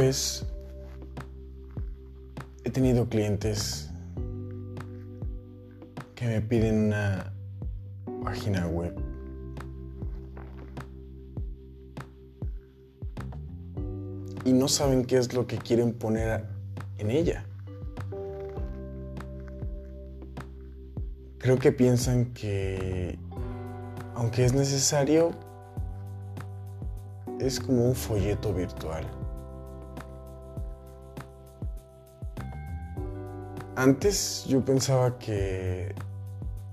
he tenido clientes que me piden una página web. Y no saben qué es lo que quieren poner en ella. Creo que piensan que, aunque es necesario, es como un folleto virtual. Antes yo pensaba que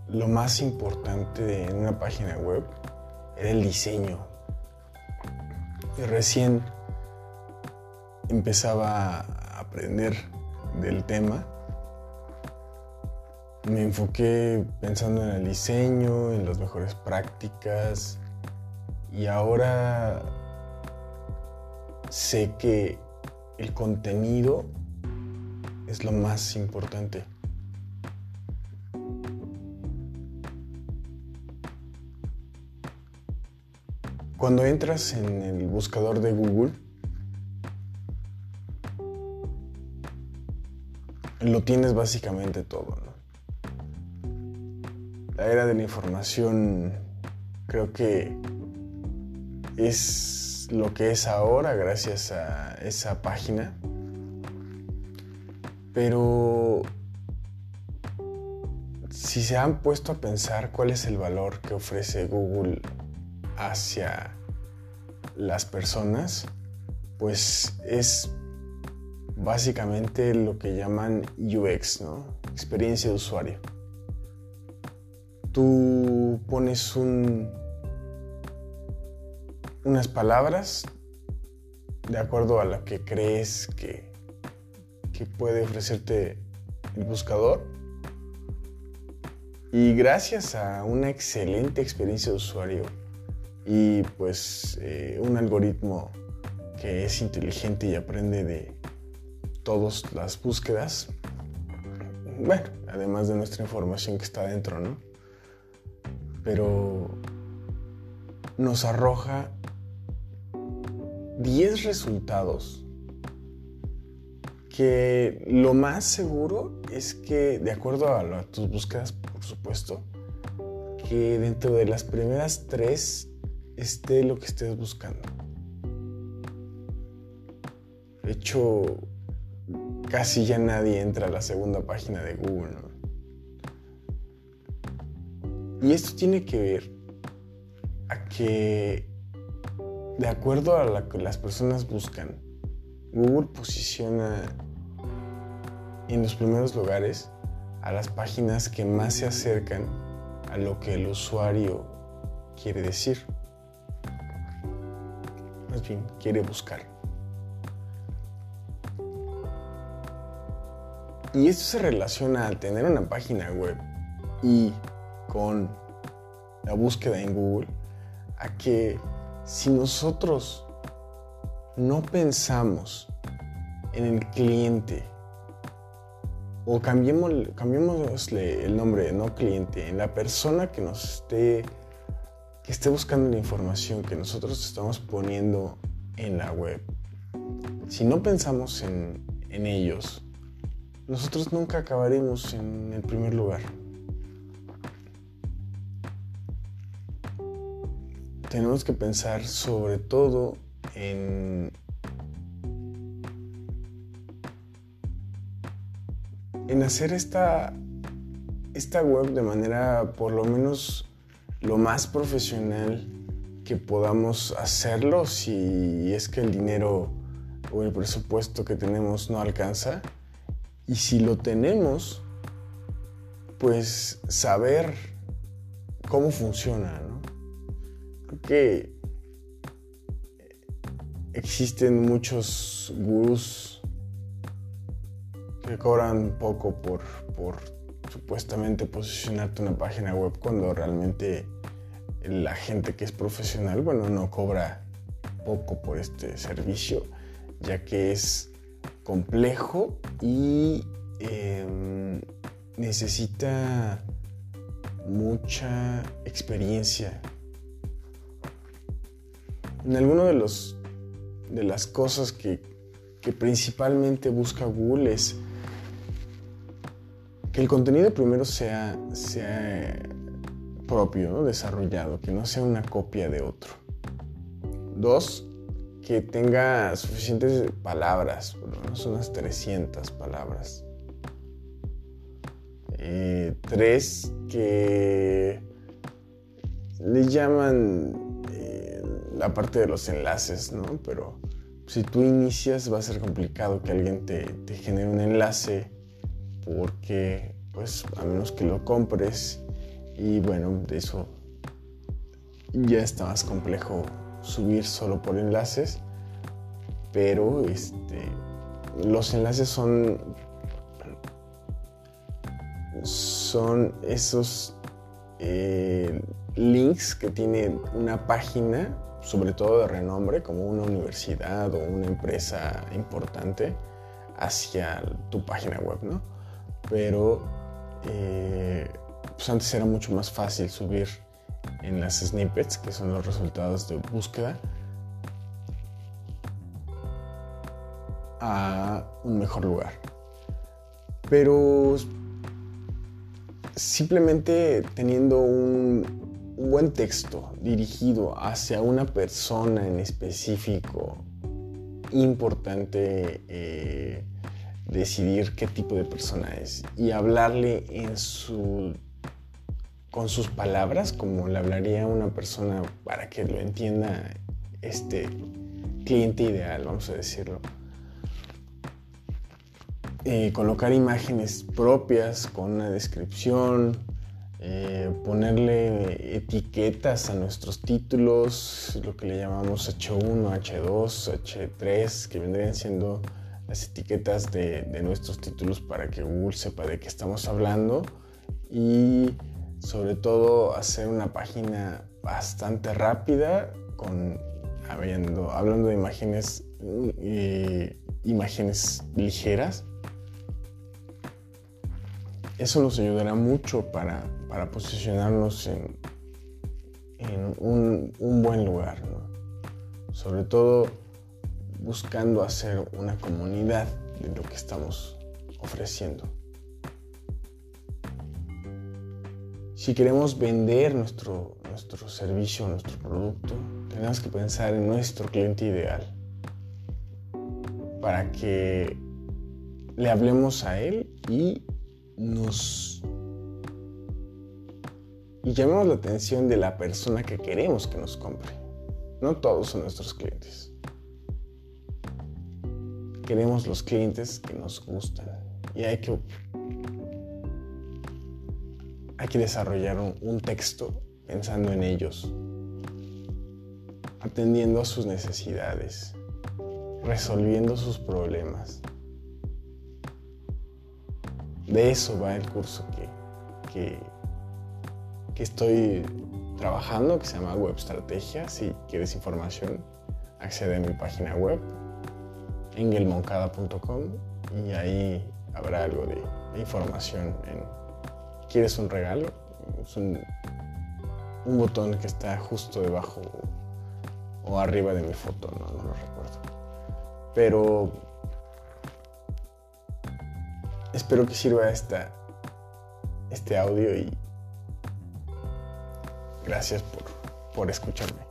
lo más importante en una página web era el diseño. Y recién empezaba a aprender del tema. Me enfoqué pensando en el diseño, en las mejores prácticas y ahora sé que el contenido es lo más importante. Cuando entras en el buscador de Google, lo tienes básicamente todo. La era de la información creo que es lo que es ahora gracias a esa página pero si se han puesto a pensar cuál es el valor que ofrece Google hacia las personas, pues es básicamente lo que llaman UX, ¿no? Experiencia de usuario. Tú pones un, unas palabras de acuerdo a lo que crees que que puede ofrecerte el buscador. Y gracias a una excelente experiencia de usuario y pues eh, un algoritmo que es inteligente y aprende de todas las búsquedas, bueno, además de nuestra información que está dentro, ¿no? Pero nos arroja 10 resultados que lo más seguro es que, de acuerdo a, tus búsquedas, por supuesto, que dentro de las primeras tres esté lo que estés buscando. De hecho, casi ya nadie entra a la segunda página de Google. Y esto tiene que ver a que, de acuerdo a lo que las personas buscan, Google posiciona en los primeros lugares a las páginas que más se acercan a lo que el usuario quiere decir. Más bien, quiere buscar. Y esto se relaciona al tener una página web y con la búsqueda en Google a que si nosotros no pensamos en el cliente o cambiemos, el nombre, no cliente, en la persona que nos esté, que esté buscando la información que nosotros estamos poniendo en la web. Si no pensamos en, en ellos, nosotros nunca acabaremos en el primer lugar. Tenemos que pensar sobre todo en, en hacer esta, esta web de manera por lo menos lo más profesional que podamos hacerlo si es que el dinero o el presupuesto que tenemos no alcanza. Y si lo tenemos, pues saber cómo funciona, ¿no? Que existen muchos gurús que cobran poco por, por supuestamente posicionarte una página web cuando realmente la gente que es profesional, bueno, no cobra poco por este servicio, ya que es complejo y em, necesita mucha experiencia. En alguno de los de las cosas que, que principalmente busca Google es que el contenido primero sea, sea propio, desarrollado, que no sea una copia de otro. Dos, que tenga suficientes palabras, por lo menos unas 300 palabras. Eh, tres, que le llaman la parte de los enlaces, ¿no? Pero si tú inicias va a ser complicado que alguien te, genere un enlace porque, pues, a menos que lo compres y bueno, de eso ya está más complejo subir solo por enlaces, pero este, los enlaces son, son esos eh, links que tiene una página, sobre todo de renombre, como una universidad o una empresa importante, hacia tu página web, ¿no? Pero eh, pues antes era mucho más fácil subir en las snippets, que son los resultados de búsqueda, a un mejor lugar. Pero simplemente teniendo un, buen texto dirigido hacia una persona en específico, importante eh, decidir qué tipo de persona es y hablarle con sus palabras, como le hablaría una persona para que lo entienda este cliente ideal, vamos a decirlo. Eh, colocar imágenes propias con una descripción, eh, ponerle etiquetas a nuestros títulos, lo que le llamamos H1, H2, H3, que vendrían siendo las etiquetas de, nuestros títulos para que Google sepa de qué estamos hablando y sobre todo hacer una página bastante rápida con hablando de imágenes eh, imágenes ligeras eso nos ayudará mucho para, posicionarnos en, un, buen lugar sobre todo buscando hacer una comunidad de lo que estamos ofreciendo. Si queremos vender nuestro, nuestro servicio, nuestro producto, tenemos que pensar en nuestro cliente ideal. Para que le hablemos a él y nos y llamemos la atención de la persona que queremos que nos compre. No todos son nuestros clientes. Queremos los clientes que nos gustan y hay que hay que desarrollar un, texto pensando en ellos, atendiendo a sus necesidades, resolviendo sus problemas. De eso va el curso que, que, estoy trabajando, que se llama Web Estrategia. Si quieres información, accede a mi página web, engelmoncada.com, y ahí habrá algo de información en quieres un regalo, es un, botón que está justo debajo o arriba de mi foto, no, no lo recuerdo. Pero espero que sirva esta, este audio y gracias por, por escucharme.